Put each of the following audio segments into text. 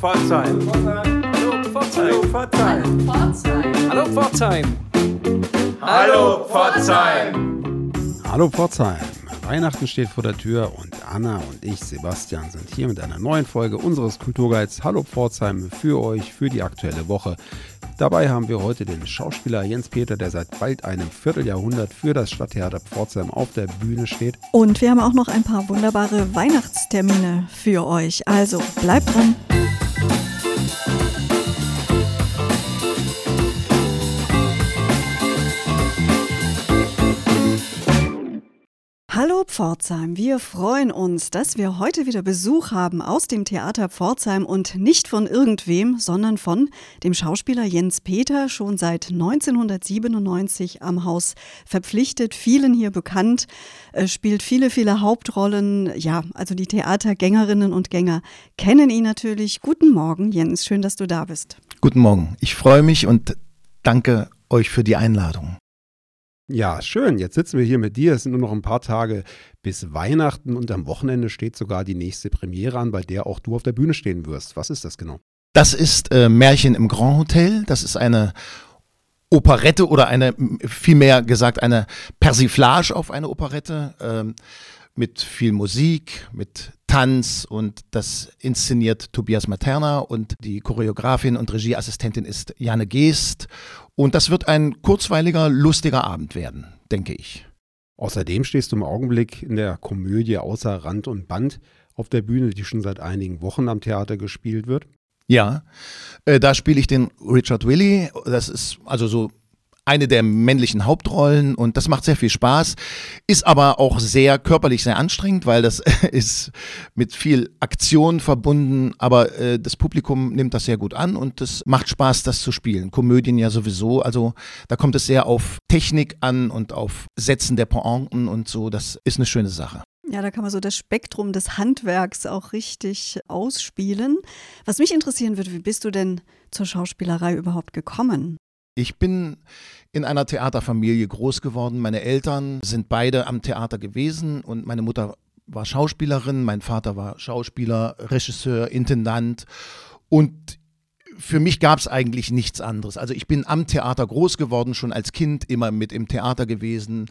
Pforzheim. Hallo Pforzheim. Hallo Pforzheim. Hallo Pforzheim. Hallo Pforzheim. Weihnachten steht vor der Tür und Anna und ich, Sebastian, sind hier mit einer neuen Folge unseres Kulturguides Hallo Pforzheim für euch für die aktuelle Woche. Dabei haben wir heute den Schauspieler Jens Peter, der seit bald einem Vierteljahrhundert für das Stadttheater Pforzheim auf der Bühne steht. Und wir haben auch noch ein paar wunderbare Weihnachtstermine für euch. Also bleibt dran. Pforzheim, wir freuen uns, dass wir heute wieder Besuch haben aus dem Theater Pforzheim und nicht von irgendwem, sondern von dem Schauspieler Jens Peter, schon seit 1997 am Haus verpflichtet, vielen hier bekannt, äh, spielt viele, viele Hauptrollen. Ja, also die Theatergängerinnen und Gänger kennen ihn natürlich. Guten Morgen, Jens, schön, dass du da bist. Guten Morgen, ich freue mich und danke euch für die Einladung. Ja, schön. Jetzt sitzen wir hier mit dir. Es sind nur noch ein paar Tage bis Weihnachten und am Wochenende steht sogar die nächste Premiere an, bei der auch du auf der Bühne stehen wirst. Was ist das genau? Das ist äh, Märchen im Grand Hotel. Das ist eine Operette oder eine, vielmehr gesagt, eine Persiflage auf eine Operette ähm, mit viel Musik, mit Tanz und das inszeniert Tobias Materna und die Choreografin und Regieassistentin ist Janne Geest und das wird ein kurzweiliger, lustiger Abend werden, denke ich. Außerdem stehst du im Augenblick in der Komödie Außer Rand und Band auf der Bühne, die schon seit einigen Wochen am Theater gespielt wird. Ja, äh, da spiele ich den Richard Willy. Das ist also so eine der männlichen Hauptrollen und das macht sehr viel Spaß, ist aber auch sehr körperlich sehr anstrengend, weil das ist mit viel Aktion verbunden, aber äh, das Publikum nimmt das sehr gut an und es macht Spaß, das zu spielen. Komödien ja sowieso, also da kommt es sehr auf Technik an und auf Setzen der Pointen und so, das ist eine schöne Sache. Ja, da kann man so das Spektrum des Handwerks auch richtig ausspielen. Was mich interessieren würde, wie bist du denn zur Schauspielerei überhaupt gekommen? Ich bin in einer Theaterfamilie groß geworden. Meine Eltern sind beide am Theater gewesen und meine Mutter war Schauspielerin, mein Vater war Schauspieler, Regisseur, Intendant und für mich gab es eigentlich nichts anderes. Also ich bin am Theater groß geworden, schon als Kind immer mit im Theater gewesen,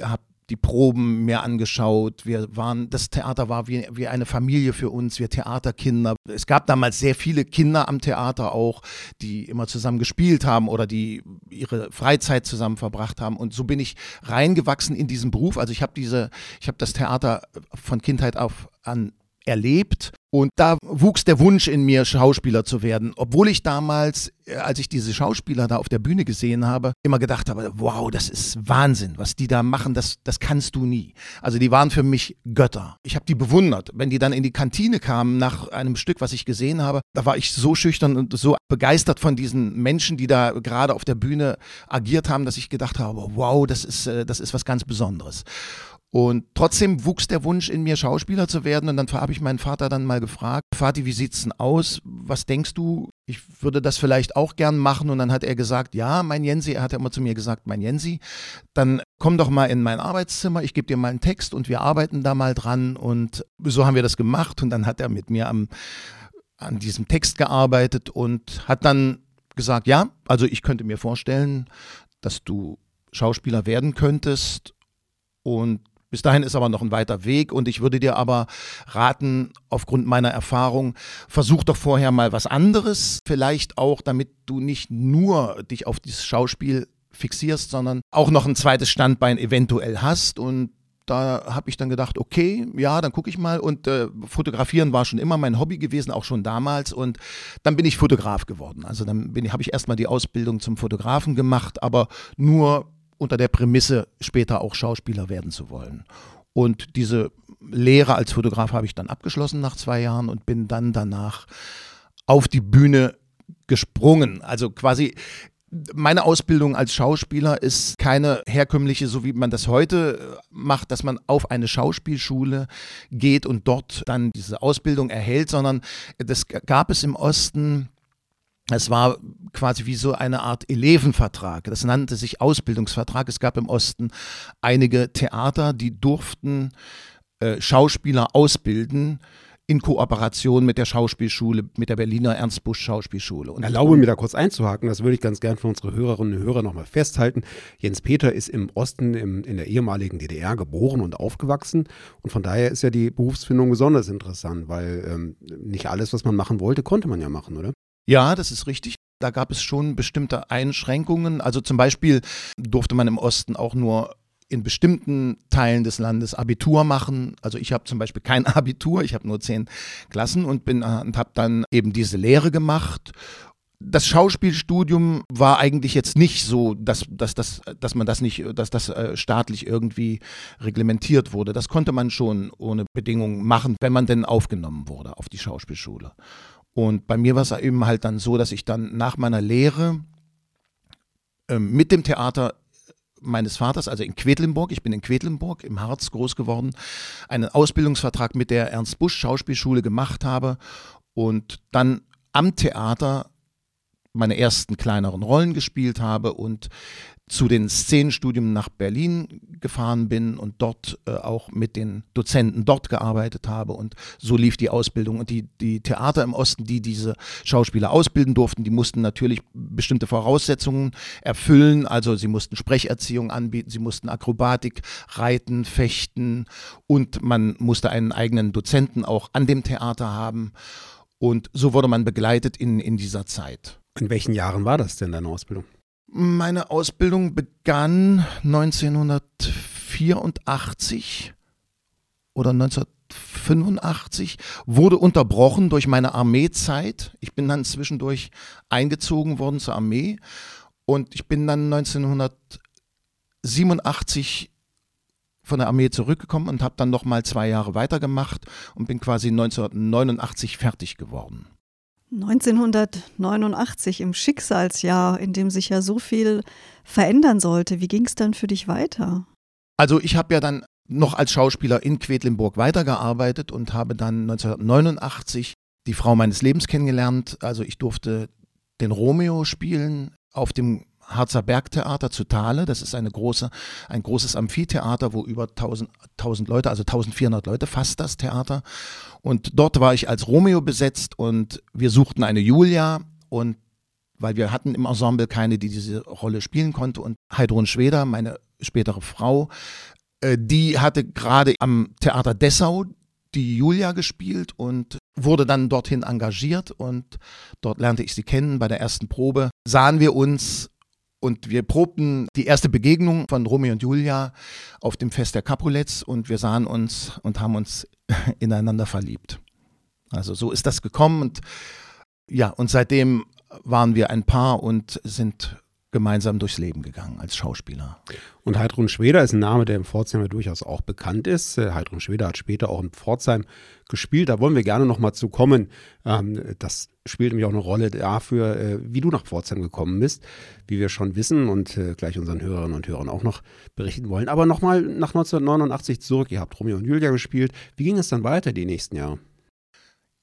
habe die Proben mehr angeschaut. Wir waren, das Theater war wie, wie eine Familie für uns, wir Theaterkinder. Es gab damals sehr viele Kinder am Theater auch, die immer zusammen gespielt haben oder die ihre Freizeit zusammen verbracht haben. Und so bin ich reingewachsen in diesen Beruf. Also ich habe diese, ich habe das Theater von Kindheit auf an erlebt. Und da wuchs der Wunsch in mir, Schauspieler zu werden. Obwohl ich damals, äh, als ich diese Schauspieler da auf der Bühne gesehen habe, immer gedacht habe, wow, das ist Wahnsinn, was die da machen, das, das kannst du nie. Also die waren für mich Götter. Ich habe die bewundert. Wenn die dann in die Kantine kamen nach einem Stück, was ich gesehen habe, da war ich so schüchtern und so begeistert von diesen Menschen, die da gerade auf der Bühne agiert haben, dass ich gedacht habe, wow, das ist, äh, das ist was ganz Besonderes. Und trotzdem wuchs der Wunsch in mir, Schauspieler zu werden. Und dann habe ich meinen Vater dann mal gefragt, Vati, wie sieht's denn aus? Was denkst du? Ich würde das vielleicht auch gern machen. Und dann hat er gesagt, ja, mein Jensi, er hat ja immer zu mir gesagt, mein Jensi, dann komm doch mal in mein Arbeitszimmer, ich gebe dir mal einen Text und wir arbeiten da mal dran. Und so haben wir das gemacht. Und dann hat er mit mir am, an diesem Text gearbeitet und hat dann gesagt, ja, also ich könnte mir vorstellen, dass du Schauspieler werden könntest. Und bis dahin ist aber noch ein weiter Weg und ich würde dir aber raten, aufgrund meiner Erfahrung, versuch doch vorher mal was anderes, vielleicht auch, damit du nicht nur dich auf dieses Schauspiel fixierst, sondern auch noch ein zweites Standbein eventuell hast und da habe ich dann gedacht, okay, ja, dann gucke ich mal. Und äh, fotografieren war schon immer mein Hobby gewesen, auch schon damals. Und dann bin ich Fotograf geworden. Also dann habe ich erstmal die Ausbildung zum Fotografen gemacht, aber nur unter der Prämisse, später auch Schauspieler werden zu wollen. Und diese Lehre als Fotograf habe ich dann abgeschlossen nach zwei Jahren und bin dann danach auf die Bühne gesprungen. Also quasi meine Ausbildung als Schauspieler ist keine herkömmliche, so wie man das heute macht, dass man auf eine Schauspielschule geht und dort dann diese Ausbildung erhält, sondern das gab es im Osten es war quasi wie so eine Art Elevenvertrag. Das nannte sich Ausbildungsvertrag. Es gab im Osten einige Theater, die durften äh, Schauspieler ausbilden in Kooperation mit der Schauspielschule, mit der Berliner Ernst Busch Schauspielschule. Und Erlaube mir da kurz einzuhaken, das würde ich ganz gern für unsere Hörerinnen und Hörer nochmal festhalten. Jens Peter ist im Osten im, in der ehemaligen DDR geboren und aufgewachsen und von daher ist ja die Berufsfindung besonders interessant, weil ähm, nicht alles, was man machen wollte, konnte man ja machen, oder? Ja, das ist richtig. Da gab es schon bestimmte Einschränkungen. Also zum Beispiel durfte man im Osten auch nur in bestimmten Teilen des Landes Abitur machen. Also ich habe zum Beispiel kein Abitur, ich habe nur zehn Klassen und bin und habe dann eben diese Lehre gemacht. Das Schauspielstudium war eigentlich jetzt nicht so, dass, dass, dass, dass man das nicht, dass das äh, staatlich irgendwie reglementiert wurde. Das konnte man schon ohne Bedingungen machen, wenn man denn aufgenommen wurde auf die Schauspielschule. Und bei mir war es eben halt dann so, dass ich dann nach meiner Lehre ähm, mit dem Theater meines Vaters, also in Quedlinburg, ich bin in Quedlinburg im Harz groß geworden, einen Ausbildungsvertrag mit der Ernst Busch Schauspielschule gemacht habe und dann am Theater meine ersten kleineren Rollen gespielt habe und zu den Szenenstudien nach Berlin gefahren bin und dort äh, auch mit den Dozenten dort gearbeitet habe. Und so lief die Ausbildung. Und die, die Theater im Osten, die diese Schauspieler ausbilden durften, die mussten natürlich bestimmte Voraussetzungen erfüllen. Also sie mussten Sprecherziehung anbieten, sie mussten Akrobatik, Reiten, Fechten und man musste einen eigenen Dozenten auch an dem Theater haben. Und so wurde man begleitet in, in dieser Zeit. In welchen Jahren war das denn, deine Ausbildung? Meine Ausbildung begann 1984 oder 1985, wurde unterbrochen durch meine Armeezeit. Ich bin dann zwischendurch eingezogen worden zur Armee und ich bin dann 1987 von der Armee zurückgekommen und habe dann noch mal zwei Jahre weitergemacht und bin quasi 1989 fertig geworden. 1989 im Schicksalsjahr, in dem sich ja so viel verändern sollte. Wie ging es dann für dich weiter? Also ich habe ja dann noch als Schauspieler in Quedlinburg weitergearbeitet und habe dann 1989 die Frau meines Lebens kennengelernt. Also ich durfte den Romeo spielen auf dem Harzer Bergtheater zu Thale. Das ist eine große, ein großes Amphitheater, wo über 1000, 1000 Leute, also 1400 Leute fasst das Theater. Und dort war ich als Romeo besetzt und wir suchten eine Julia und weil wir hatten im Ensemble keine, die diese Rolle spielen konnte und Heidrun Schweder, meine spätere Frau, äh, die hatte gerade am Theater Dessau die Julia gespielt und wurde dann dorthin engagiert und dort lernte ich sie kennen. Bei der ersten Probe sahen wir uns und wir probten die erste Begegnung von Romeo und Julia auf dem Fest der Capulets und wir sahen uns und haben uns ineinander verliebt. Also so ist das gekommen und ja, und seitdem waren wir ein Paar und sind gemeinsam durchs Leben gegangen als Schauspieler. Und Heidrun Schweder ist ein Name, der im Pforzheim ja durchaus auch bekannt ist. Äh, Heidrun Schweder hat später auch in Pforzheim gespielt. Da wollen wir gerne nochmal zu kommen. Ähm, das spielt nämlich auch eine Rolle dafür, äh, wie du nach Pforzheim gekommen bist, wie wir schon wissen und äh, gleich unseren Hörerinnen und Hörern auch noch berichten wollen. Aber nochmal nach 1989 zurück. Ihr habt Romeo und Julia gespielt. Wie ging es dann weiter die nächsten Jahre?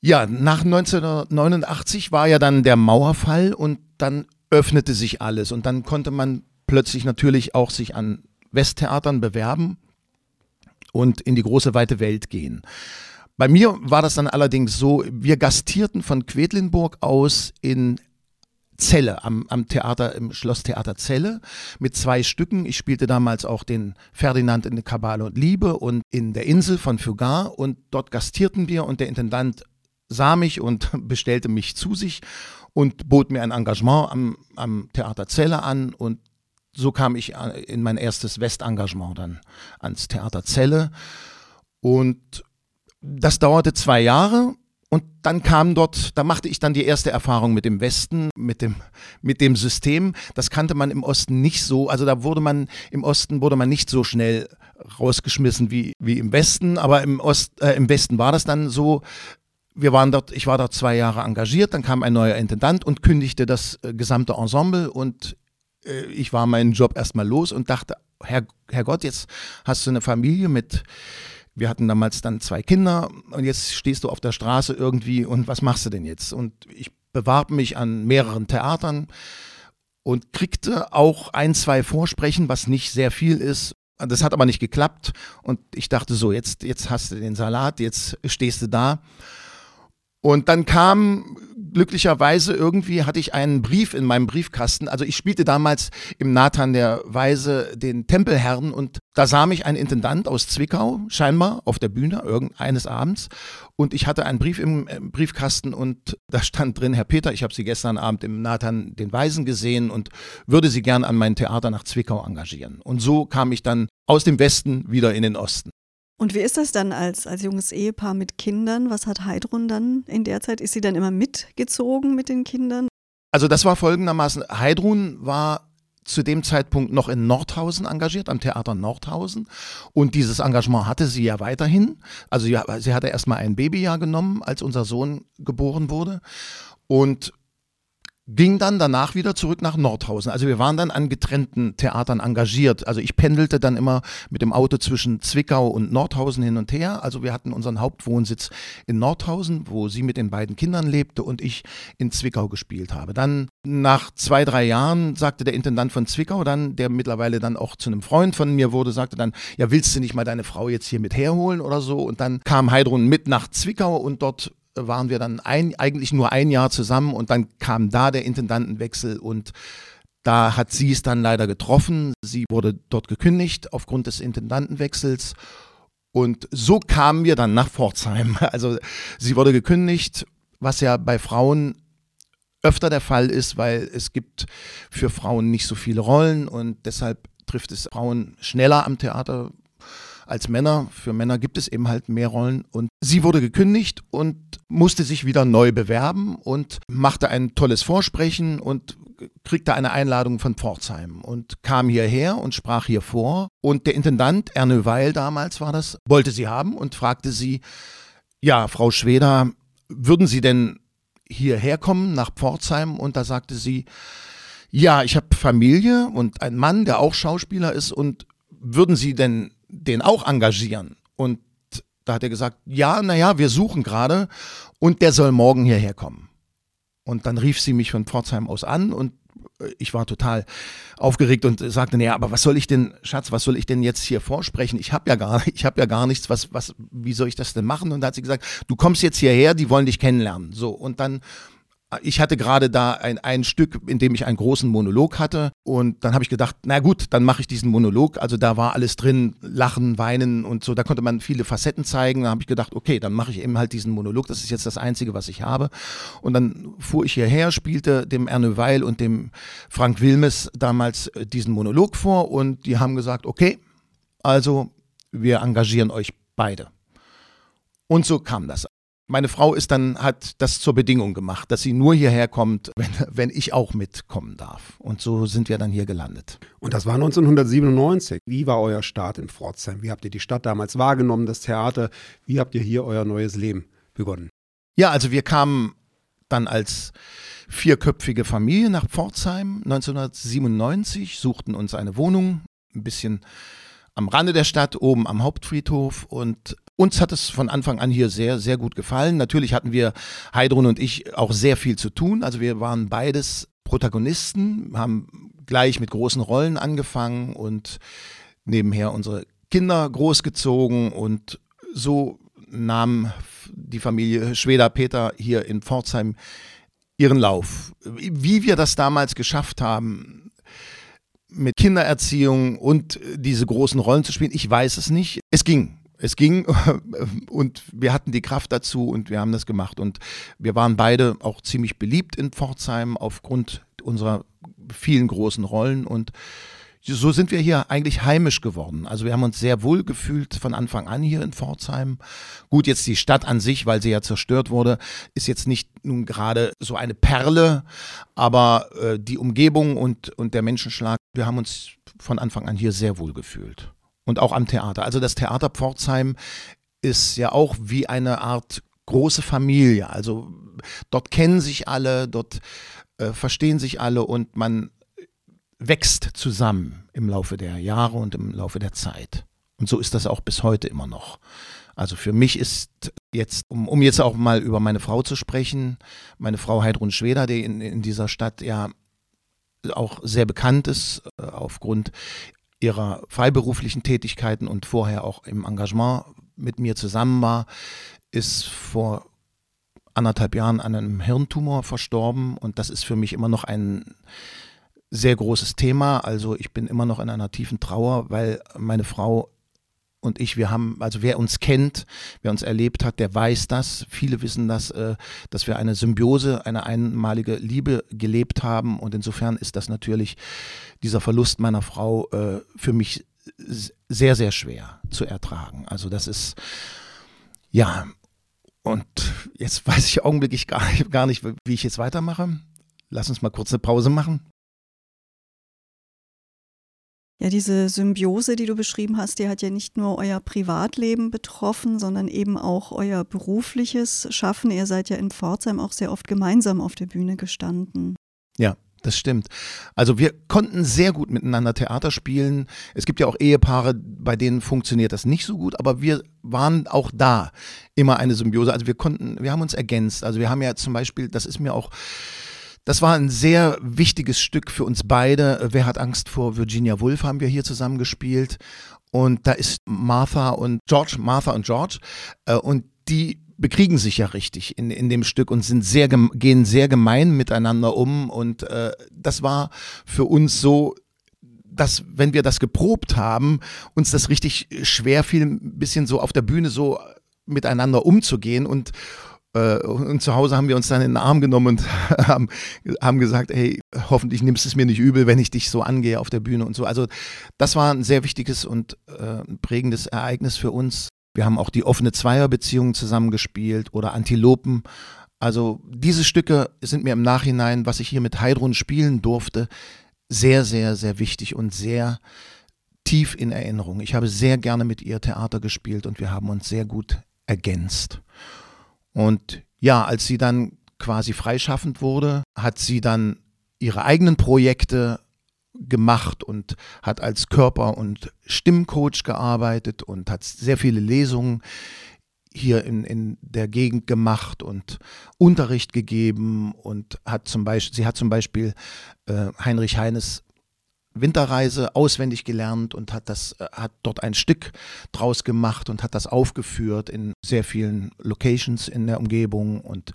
Ja, nach 1989 war ja dann der Mauerfall und dann öffnete sich alles und dann konnte man plötzlich natürlich auch sich an Westtheatern bewerben und in die große weite Welt gehen. Bei mir war das dann allerdings so, wir gastierten von Quedlinburg aus in Celle, am, am Theater, im Schlosstheater Celle mit zwei Stücken. Ich spielte damals auch den Ferdinand in der Kabale und Liebe und in der Insel von Fugard und dort gastierten wir und der Intendant sah mich und bestellte mich zu sich und bot mir ein Engagement am, am Theater Celle an und so kam ich in mein erstes Westengagement dann ans Theater Celle und das dauerte zwei Jahre und dann kam dort, da machte ich dann die erste Erfahrung mit dem Westen, mit dem, mit dem System. Das kannte man im Osten nicht so. Also da wurde man, im Osten wurde man nicht so schnell rausgeschmissen wie, wie im Westen. Aber im Ost, äh, im Westen war das dann so, wir waren dort, ich war dort zwei Jahre engagiert, dann kam ein neuer Intendant und kündigte das äh, gesamte Ensemble und äh, ich war meinen Job erstmal los und dachte, Herr, Herrgott, jetzt hast du eine Familie mit, wir hatten damals dann zwei Kinder und jetzt stehst du auf der Straße irgendwie und was machst du denn jetzt? Und ich bewarb mich an mehreren Theatern und kriegte auch ein, zwei Vorsprechen, was nicht sehr viel ist, Das hat aber nicht geklappt und ich dachte so, jetzt, jetzt hast du den Salat, jetzt stehst du da. Und dann kam glücklicherweise irgendwie hatte ich einen Brief in meinem Briefkasten. Also ich spielte damals im Nathan der Weise den Tempelherrn und da sah mich ein Intendant aus Zwickau scheinbar auf der Bühne irgendeines Abends und ich hatte einen Brief im Briefkasten und da stand drin, Herr Peter, ich habe Sie gestern Abend im Nathan den Weisen gesehen und würde Sie gern an mein Theater nach Zwickau engagieren. Und so kam ich dann aus dem Westen wieder in den Osten. Und wie ist das dann als, als junges Ehepaar mit Kindern? Was hat Heidrun dann in der Zeit? Ist sie dann immer mitgezogen mit den Kindern? Also das war folgendermaßen, Heidrun war zu dem Zeitpunkt noch in Nordhausen engagiert, am Theater Nordhausen. Und dieses Engagement hatte sie ja weiterhin. Also sie, hatte erstmal ein Babyjahr genommen, als unser Sohn geboren wurde. Und ging dann danach wieder zurück nach Nordhausen. Also wir waren dann an getrennten Theatern engagiert. Also ich pendelte dann immer mit dem Auto zwischen Zwickau und Nordhausen hin und her. Also wir hatten unseren Hauptwohnsitz in Nordhausen, wo sie mit den beiden Kindern lebte und ich in Zwickau gespielt habe. Dann nach zwei, drei Jahren sagte der Intendant von Zwickau dann, der mittlerweile dann auch zu einem Freund von mir wurde, sagte dann, ja willst du nicht mal deine Frau jetzt hier mit herholen oder so? Und dann kam Heidrun mit nach Zwickau und dort waren wir dann ein, eigentlich nur ein Jahr zusammen und dann kam da der Intendantenwechsel und da hat sie es dann leider getroffen. Sie wurde dort gekündigt aufgrund des Intendantenwechsels. Und so kamen wir dann nach Pforzheim. Also sie wurde gekündigt, was ja bei Frauen öfter der Fall ist, weil es gibt für Frauen nicht so viele Rollen und deshalb trifft es Frauen schneller am Theater als Männer. Für Männer gibt es eben halt mehr Rollen. Und sie wurde gekündigt und musste sich wieder neu bewerben und machte ein tolles Vorsprechen und kriegte eine Einladung von Pforzheim und kam hierher und sprach hier vor. Und der Intendant, Erne Weil damals war das, wollte sie haben und fragte sie, ja, Frau Schweder, würden Sie denn hierher kommen nach Pforzheim? Und da sagte sie, ja, ich habe Familie und einen Mann, der auch Schauspieler ist und würden Sie denn den auch engagieren. Und da hat er gesagt, ja, naja, wir suchen gerade und der soll morgen hierher kommen. Und dann rief sie mich von Pforzheim aus an und äh, ich war total aufgeregt und sagte, naja, aber was soll ich denn, Schatz, was soll ich denn jetzt hier vorsprechen? Ich habe ja gar, ja gar nichts, was, was, wie soll ich das denn machen? Und da hat sie gesagt, du kommst jetzt hierher, die wollen dich kennenlernen. So, und dann ich hatte gerade da ein, ein Stück, in dem ich einen großen Monolog hatte und dann habe ich gedacht, na gut, dann mache ich diesen Monolog. Also da war alles drin, Lachen, Weinen und so, da konnte man viele Facetten zeigen. Da habe ich gedacht, okay, dann mache ich eben halt diesen Monolog, das ist jetzt das Einzige, was ich habe. Und dann fuhr ich hierher, spielte dem Erne Weil und dem Frank Wilmes damals äh, diesen Monolog vor und die haben gesagt, okay, also wir engagieren euch beide. Und so kam das. Meine Frau ist dann, hat das zur Bedingung gemacht, dass sie nur hierher kommt, wenn, wenn ich auch mitkommen darf. Und so sind wir dann hier gelandet. Und das war 1997. Wie war euer Start in Pforzheim? Wie habt ihr die Stadt damals wahrgenommen, das Theater? Wie habt ihr hier euer neues Leben begonnen? Ja, also wir kamen dann als vierköpfige Familie nach Pforzheim 1997, suchten uns eine Wohnung, ein bisschen am Rande der Stadt, oben am Hauptfriedhof und uns hat es von Anfang an hier sehr, sehr gut gefallen. Natürlich hatten wir, Heidrun und ich, auch sehr viel zu tun. Also wir waren beides Protagonisten, haben gleich mit großen Rollen angefangen und nebenher unsere Kinder großgezogen und so nahm die Familie Schweder-Peter hier in Pforzheim ihren Lauf. Wie wir das damals geschafft haben, mit Kindererziehung und diese großen Rollen zu spielen, ich weiß es nicht. Es ging es ging und wir hatten die Kraft dazu und wir haben das gemacht. Und wir waren beide auch ziemlich beliebt in Pforzheim aufgrund unserer vielen großen Rollen und so sind wir hier eigentlich heimisch geworden. Also wir haben uns sehr wohl gefühlt von Anfang an hier in Pforzheim. Gut, jetzt die Stadt an sich, weil sie ja zerstört wurde, ist jetzt nicht nun gerade so eine Perle, aber äh, die Umgebung und, und der Menschenschlag, wir haben uns von Anfang an hier sehr wohl gefühlt und auch am Theater. Also das Theater Pforzheim ist ja auch wie eine Art große Familie. Also dort kennen sich alle, dort äh, verstehen sich alle und man wächst zusammen im Laufe der Jahre und im Laufe der Zeit. Und so ist das auch bis heute immer noch. Also für mich ist jetzt, um, um jetzt auch mal über meine Frau zu sprechen, meine Frau Heidrun Schweder, die in, in dieser Stadt ja auch sehr bekannt ist, äh, aufgrund ihrer freiberuflichen Tätigkeiten und vorher auch im Engagement mit mir zusammen war, ist vor anderthalb Jahren an einem Hirntumor verstorben und das ist für mich immer noch ein sehr großes Thema. Also ich bin immer noch in einer tiefen Trauer, weil meine Frau und ich, wir haben, also wer uns kennt, wer uns erlebt hat, der weiß das. Viele wissen das, äh, dass wir eine Symbiose, eine einmalige Liebe gelebt haben. Und insofern ist das natürlich dieser Verlust meiner Frau äh, für mich sehr, sehr schwer zu ertragen. Also das ist, ja, und jetzt weiß ich augenblicklich gar, gar nicht, wie ich jetzt weitermache. Lass uns mal kurz eine Pause machen. Ja, diese Symbiose, die du beschrieben hast, die hat ja nicht nur euer Privatleben betroffen, sondern eben auch euer berufliches Schaffen. Ihr seid ja in Pforzheim auch sehr oft gemeinsam auf der Bühne gestanden. Ja, das stimmt. Also wir konnten sehr gut miteinander Theater spielen. Es gibt ja auch Ehepaare, bei denen funktioniert das nicht so gut, aber wir waren auch da immer eine Symbiose. Also wir konnten, wir haben uns ergänzt. Also wir haben ja zum Beispiel, das ist mir auch das war ein sehr wichtiges Stück für uns beide. Wer hat Angst vor Virginia Woolf haben wir hier zusammen gespielt. Und da ist Martha und George, Martha und George. Äh, und die bekriegen sich ja richtig in, in dem Stück und sind sehr, gehen sehr gemein miteinander um. Und äh, das war für uns so, dass, wenn wir das geprobt haben, uns das richtig schwer fiel, ein bisschen so auf der Bühne so miteinander umzugehen und und zu Hause haben wir uns dann in den Arm genommen und haben, haben gesagt, hey, hoffentlich nimmst du es mir nicht übel, wenn ich dich so angehe auf der Bühne und so. Also das war ein sehr wichtiges und äh, prägendes Ereignis für uns. Wir haben auch die offene Zweierbeziehung zusammengespielt oder Antilopen. Also diese Stücke sind mir im Nachhinein, was ich hier mit Heidrun spielen durfte, sehr, sehr, sehr wichtig und sehr tief in Erinnerung. Ich habe sehr gerne mit ihr Theater gespielt und wir haben uns sehr gut ergänzt. Und ja, als sie dann quasi freischaffend wurde, hat sie dann ihre eigenen Projekte gemacht und hat als Körper- und Stimmcoach gearbeitet und hat sehr viele Lesungen hier in, in der Gegend gemacht und Unterricht gegeben und hat zum Beispiel, sie hat zum Beispiel äh, Heinrich Heines Winterreise auswendig gelernt und hat das, äh, hat dort ein Stück draus gemacht und hat das aufgeführt in sehr vielen Locations in der Umgebung und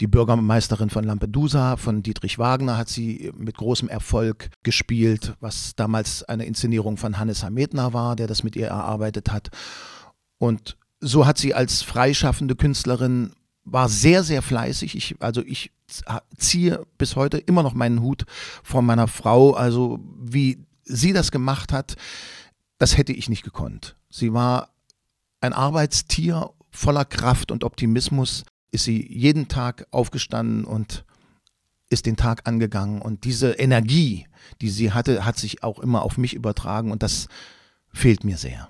die Bürgermeisterin von Lampedusa, von Dietrich Wagner, hat sie mit großem Erfolg gespielt, was damals eine Inszenierung von Hannes Hametner war, der das mit ihr erarbeitet hat. Und so hat sie als freischaffende Künstlerin war sehr, sehr fleißig. Ich, also ich ziehe bis heute immer noch meinen Hut vor meiner Frau. Also wie sie das gemacht hat, das hätte ich nicht gekonnt. Sie war ein Arbeitstier voller Kraft und Optimismus. Ist sie jeden Tag aufgestanden und ist den Tag angegangen. Und diese Energie, die sie hatte, hat sich auch immer auf mich übertragen. Und das fehlt mir sehr.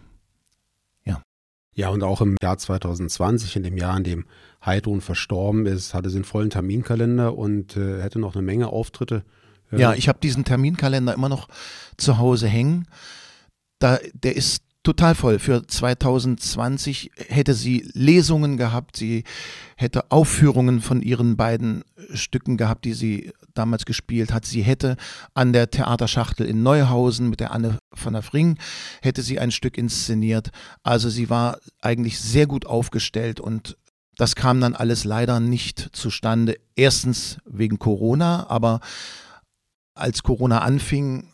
Ja, und auch im Jahr 2020, in dem Jahr, in dem Heidrun verstorben ist, hatte sie einen vollen Terminkalender und äh, hätte noch eine Menge Auftritte. Ja, ja ich habe diesen Terminkalender immer noch zu Hause hängen. Da, der ist total voll. Für 2020 hätte sie Lesungen gehabt, sie hätte Aufführungen von ihren beiden Stücken gehabt, die sie damals gespielt hat. Sie hätte an der Theaterschachtel in Neuhausen mit der Anne von der Fring hätte sie ein Stück inszeniert. Also sie war eigentlich sehr gut aufgestellt und das kam dann alles leider nicht zustande. Erstens wegen Corona, aber als Corona anfing,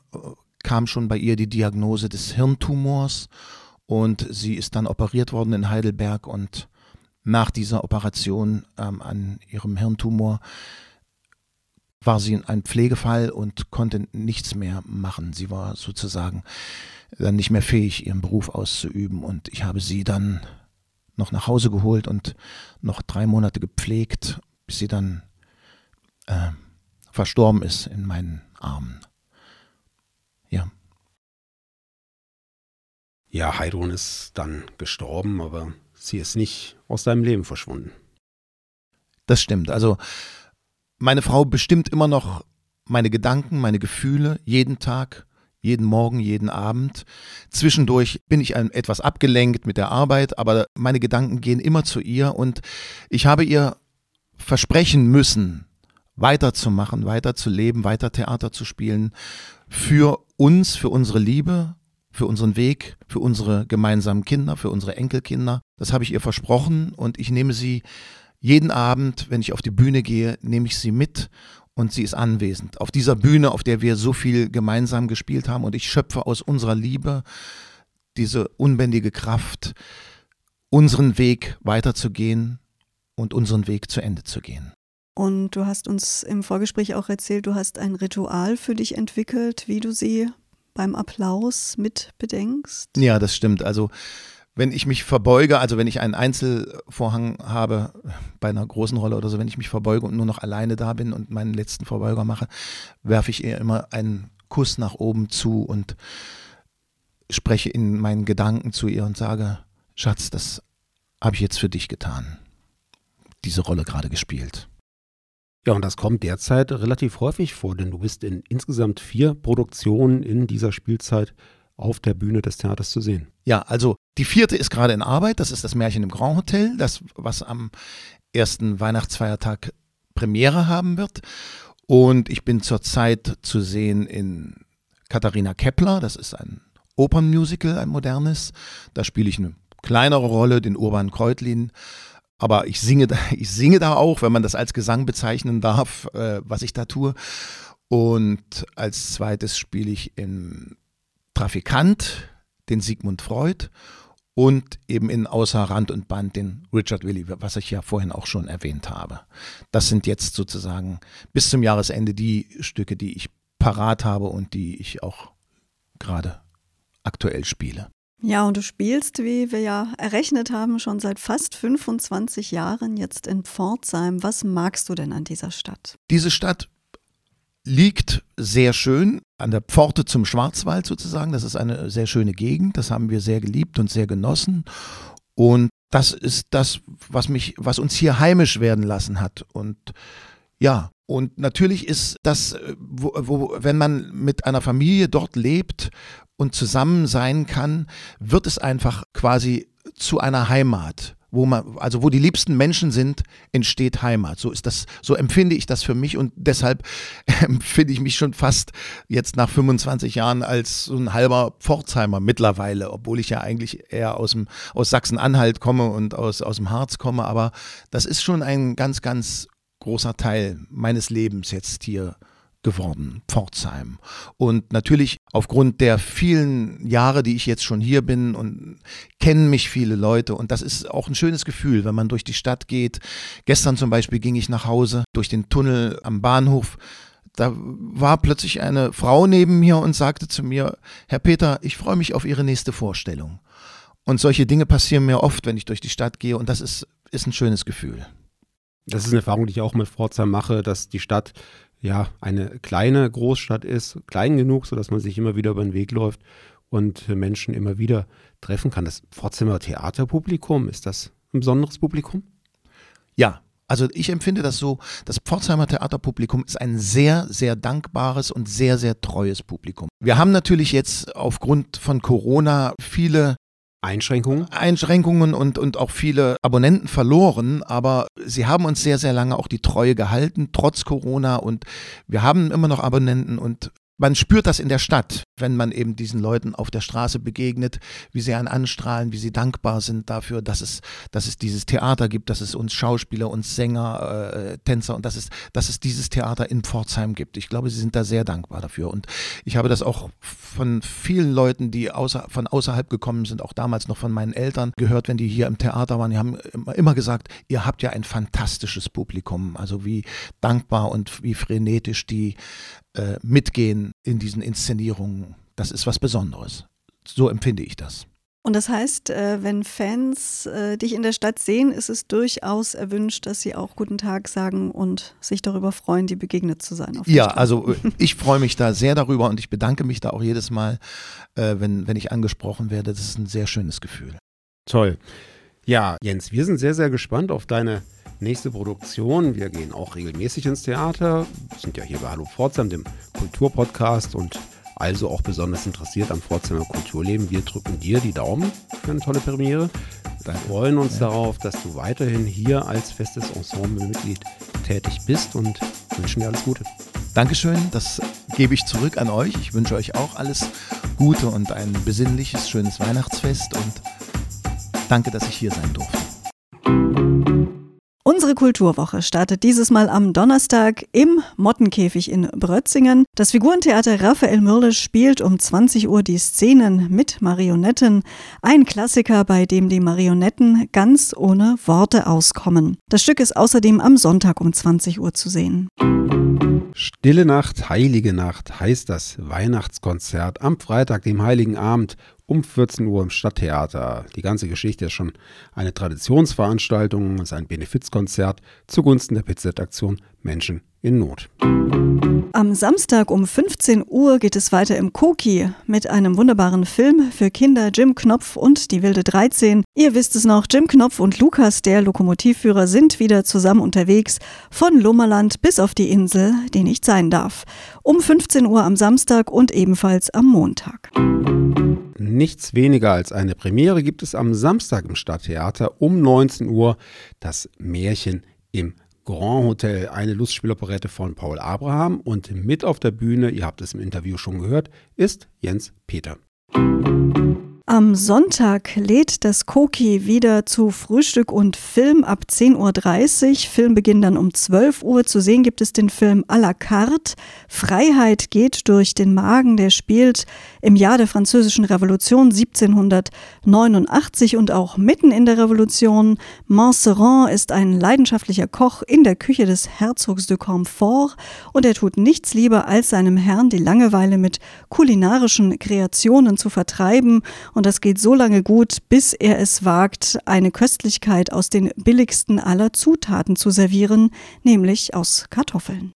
kam schon bei ihr die Diagnose des Hirntumors und sie ist dann operiert worden in Heidelberg und nach dieser Operation ähm, an ihrem Hirntumor war sie ein Pflegefall und konnte nichts mehr machen. Sie war sozusagen dann nicht mehr fähig, ihren Beruf auszuüben und ich habe sie dann noch nach Hause geholt und noch drei Monate gepflegt, bis sie dann äh, verstorben ist in meinen Armen. Ja. Ja, Heidrun ist dann gestorben, aber sie ist nicht aus deinem Leben verschwunden. Das stimmt. Also meine Frau bestimmt immer noch meine Gedanken, meine Gefühle jeden Tag, jeden Morgen, jeden Abend. Zwischendurch bin ich etwas abgelenkt mit der Arbeit, aber meine Gedanken gehen immer zu ihr und ich habe ihr versprechen müssen, weiterzumachen, weiterzuleben, weiter Theater zu spielen, für uns, für unsere Liebe für unseren Weg, für unsere gemeinsamen Kinder, für unsere Enkelkinder. Das habe ich ihr versprochen und ich nehme sie jeden Abend, wenn ich auf die Bühne gehe, nehme ich sie mit und sie ist anwesend. Auf dieser Bühne, auf der wir so viel gemeinsam gespielt haben und ich schöpfe aus unserer Liebe diese unbändige Kraft, unseren Weg weiterzugehen und unseren Weg zu Ende zu gehen. Und du hast uns im Vorgespräch auch erzählt, du hast ein Ritual für dich entwickelt, wie du sie beim Applaus mit bedenkst. Ja, das stimmt. Also wenn ich mich verbeuge, also wenn ich einen Einzelvorhang habe bei einer großen Rolle oder so, wenn ich mich verbeuge und nur noch alleine da bin und meinen letzten Verbeuger mache, werfe ich ihr immer einen Kuss nach oben zu und spreche in meinen Gedanken zu ihr und sage, Schatz, das habe ich jetzt für dich getan. Diese Rolle gerade gespielt. Ja, und das kommt derzeit relativ häufig vor, denn du bist in insgesamt vier Produktionen in dieser Spielzeit auf der Bühne des Theaters zu sehen. Ja, also die vierte ist gerade in Arbeit. Das ist das Märchen im Grand Hotel, das, was am ersten Weihnachtsfeiertag Premiere haben wird. Und ich bin zurzeit zu sehen in Katharina Kepler. Das ist ein Opernmusical, ein modernes. Da spiele ich eine kleinere Rolle, den Urban Kreutlin. Aber ich singe, da, ich singe da auch, wenn man das als Gesang bezeichnen darf, äh, was ich da tue. Und als zweites spiele ich in Trafikant, den Sigmund Freud und eben in Außer Rand und Band den Richard Willy, was ich ja vorhin auch schon erwähnt habe. Das sind jetzt sozusagen bis zum Jahresende die Stücke, die ich parat habe und die ich auch gerade aktuell spiele. Ja, und du spielst, wie wir ja errechnet haben, schon seit fast 25 Jahren jetzt in Pforzheim. Was magst du denn an dieser Stadt? Diese Stadt liegt sehr schön an der Pforte zum Schwarzwald sozusagen. Das ist eine sehr schöne Gegend. Das haben wir sehr geliebt und sehr genossen. Und das ist das, was mich, was uns hier heimisch werden lassen hat. Und ja, und natürlich ist das, wo, wo, wenn man mit einer Familie dort lebt und zusammen sein kann, wird es einfach quasi zu einer Heimat wo man, also wo die liebsten Menschen sind, entsteht Heimat. So ist das, so empfinde ich das für mich und deshalb empfinde ich mich schon fast jetzt nach 25 Jahren als so ein halber Pforzheimer mittlerweile, obwohl ich ja eigentlich eher aus dem, aus Sachsen-Anhalt komme und aus, aus dem Harz komme, aber das ist schon ein ganz, ganz großer Teil meines Lebens jetzt hier geworden, Pforzheim. Und natürlich aufgrund der vielen Jahre, die ich jetzt schon hier bin und kennen mich viele Leute und das ist auch ein schönes Gefühl, wenn man durch die Stadt geht. Gestern zum Beispiel ging ich nach Hause durch den Tunnel am Bahnhof. Da war plötzlich eine Frau neben mir und sagte zu mir, Herr Peter, ich freue mich auf Ihre nächste Vorstellung. Und solche Dinge passieren mir oft, wenn ich durch die Stadt gehe und das ist, ist ein schönes Gefühl. Das ist eine Erfahrung, die ich auch mit Pforzheim mache, dass die Stadt ja eine kleine Großstadt ist, klein genug, sodass man sich immer wieder über den Weg läuft und Menschen immer wieder treffen kann. Das Pforzheimer Theaterpublikum, ist das ein besonderes Publikum? Ja, also ich empfinde das so, das Pforzheimer Theaterpublikum ist ein sehr, sehr dankbares und sehr, sehr treues Publikum. Wir haben natürlich jetzt aufgrund von Corona viele Einschränkungen? Einschränkungen und, und auch viele Abonnenten verloren, aber sie haben uns sehr, sehr lange auch die Treue gehalten, trotz Corona und wir haben immer noch Abonnenten und man spürt das in der Stadt, wenn man eben diesen Leuten auf der Straße begegnet, wie sie einen anstrahlen, wie sie dankbar sind dafür, dass es, dass es dieses Theater gibt, dass es uns Schauspieler, uns Sänger, äh, Tänzer und dass es, dass es dieses Theater in Pforzheim gibt. Ich glaube, sie sind da sehr dankbar dafür. Und ich habe das auch von vielen Leuten, die außer, von außerhalb gekommen sind, auch damals noch von meinen Eltern gehört, wenn die hier im Theater waren. Die haben immer gesagt, ihr habt ja ein fantastisches Publikum. Also wie dankbar und wie frenetisch die äh, mitgehen in diesen Inszenierungen, das ist was Besonderes. So empfinde ich das. Und das heißt, äh, wenn Fans äh, dich in der Stadt sehen, ist es durchaus erwünscht, dass sie auch guten Tag sagen und sich darüber freuen, dir begegnet zu sein. ja, also ich freue mich da sehr darüber und ich bedanke mich da auch jedes Mal, wenn, wenn ich angesprochen werde. Das ist ein sehr schönes Gefühl. Toll. Ja, Jens, wir sind sehr, sehr gespannt auf deine nächste Produktion. Wir gehen auch regelmäßig ins Theater, wir sind ja hier bei Hallo Pforzheim, dem Kulturpodcast und also auch besonders interessiert am Pforzheimer Kulturleben. Wir drücken dir die Daumen für eine tolle Premiere. Wir freuen uns ja. darauf, dass du weiterhin hier als festes Ensemblemitglied tätig bist und wünschen dir alles Gute. Dankeschön, das gebe ich zurück an euch. Ich wünsche euch auch alles Gute und ein besinnliches, schönes Weihnachtsfest und danke, dass ich hier sein durfte. Unsere Kulturwoche startet dieses Mal am Donnerstag im Mottenkäfig in Brötzingen. Das Figurentheater Raphael Mürlisch spielt um 20 Uhr die Szenen mit Marionetten. Ein Klassiker, bei dem die Marionetten ganz ohne Worte auskommen. Das Stück ist außerdem am Sonntag um 20 Uhr zu sehen. Stille Nacht, Heilige Nacht heißt das Weihnachtskonzert am Freitag, dem Heiligen Abend um 14 Uhr im Stadttheater. Die ganze Geschichte ist schon eine Traditionsveranstaltung, ist ein Benefizkonzert zugunsten der PZ-Aktion Menschen in Not. Am Samstag um 15 Uhr geht es weiter im Koki mit einem wunderbaren Film für Kinder Jim Knopf und die wilde 13. Ihr wisst es noch, Jim Knopf und Lukas, der Lokomotivführer, sind wieder zusammen unterwegs von Lummerland bis auf die Insel, die nicht sein darf. Um 15 Uhr am Samstag und ebenfalls am Montag. Nichts weniger als eine Premiere gibt es am Samstag im Stadttheater um 19 Uhr das Märchen im Grand Hotel, eine Lustspieloperette von Paul Abraham und mit auf der Bühne, ihr habt es im Interview schon gehört, ist Jens Peter. Am Sonntag lädt das Koki wieder zu Frühstück und Film ab 10.30 Uhr. Filmbeginn dann um 12 Uhr. Zu sehen gibt es den Film à la carte. Freiheit geht durch den Magen. Der spielt im Jahr der Französischen Revolution 1789 und auch mitten in der Revolution. Monseran ist ein leidenschaftlicher Koch in der Küche des Herzogs de Comfort und er tut nichts lieber, als seinem Herrn die Langeweile mit kulinarischen Kreationen zu vertreiben und das geht so lange gut, bis er es wagt, eine Köstlichkeit aus den billigsten aller Zutaten zu servieren, nämlich aus Kartoffeln.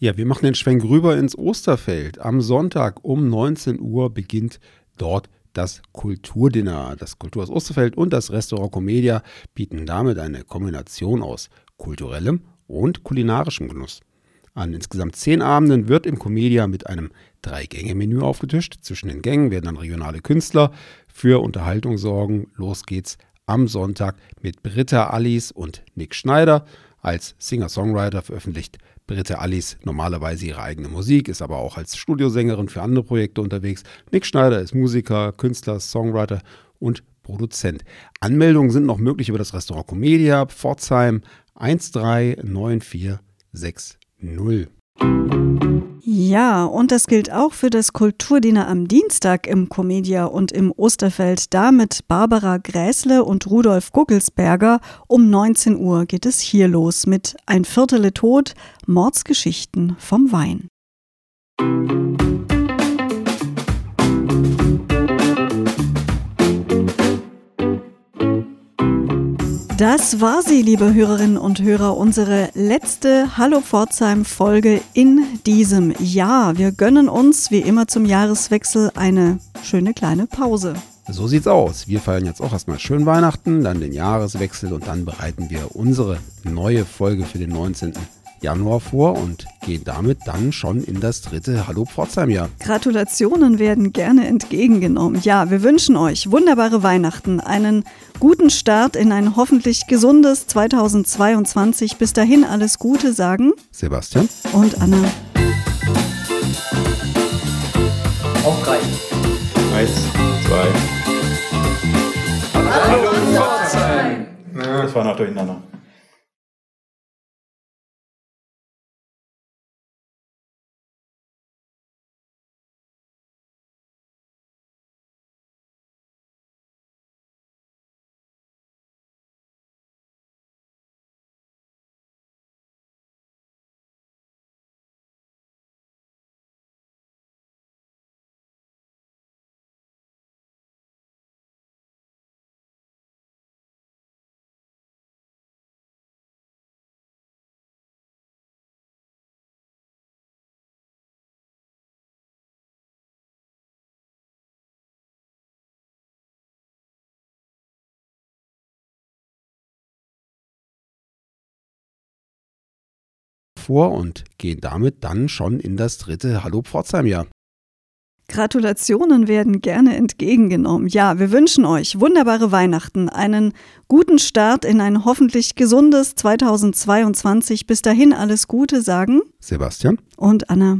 Ja, wir machen den Schwenk rüber ins Osterfeld. Am Sonntag um 19 Uhr beginnt dort das Kulturdinner. Das Kulturhaus Osterfeld und das Restaurant Comedia bieten damit eine Kombination aus kulturellem und kulinarischem Genuss. An insgesamt zehn Abenden wird im Comedia mit einem Drei-Gänge-Menü aufgetischt. Zwischen den Gängen werden dann regionale Künstler für Unterhaltung sorgen. Los geht's am Sonntag mit Britta Allis und Nick Schneider. Als Singer-Songwriter veröffentlicht Britta Allis normalerweise ihre eigene Musik, ist aber auch als Studiosängerin für andere Projekte unterwegs. Nick Schneider ist Musiker, Künstler, Songwriter und Produzent. Anmeldungen sind noch möglich über das Restaurant Comedia, Pforzheim 139460 null. Ja, und das gilt auch für das Kulturdiener am Dienstag im Comedia und im Osterfeld. Da mit Barbara Gräßle und Rudolf Guckelsberger. Um 19 Uhr geht es hier los mit Ein Viertel Tod, Mordsgeschichten vom Wein. Das war sie, liebe Hörerinnen und Hörer, unsere letzte Hallo Pforzheim Folge in diesem Jahr. Wir gönnen uns wie immer zum Jahreswechsel eine schöne kleine Pause. So sieht's aus. Wir feiern jetzt auch erstmal schön Weihnachten, dann den Jahreswechsel und dann bereiten wir unsere neue Folge für den 19. Januar vor und gehen damit dann schon in das dritte Hallo Pforzheim-Jahr. Gratulationen werden gerne entgegengenommen. Ja, wir wünschen euch wunderbare Weihnachten, einen guten Start in ein hoffentlich gesundes 2022. Bis dahin alles Gute sagen Sebastian und Anna. Auf drei. Eins, zwei. Hallo Pforzheim! Das war noch durcheinander. Vor und gehen damit dann schon in das dritte Hallo Pforzheim-Jahr. Gratulationen werden gerne entgegengenommen. Ja, wir wünschen euch wunderbare Weihnachten, einen guten Start in ein hoffentlich gesundes 2022. Bis dahin alles Gute sagen Sebastian und Anna.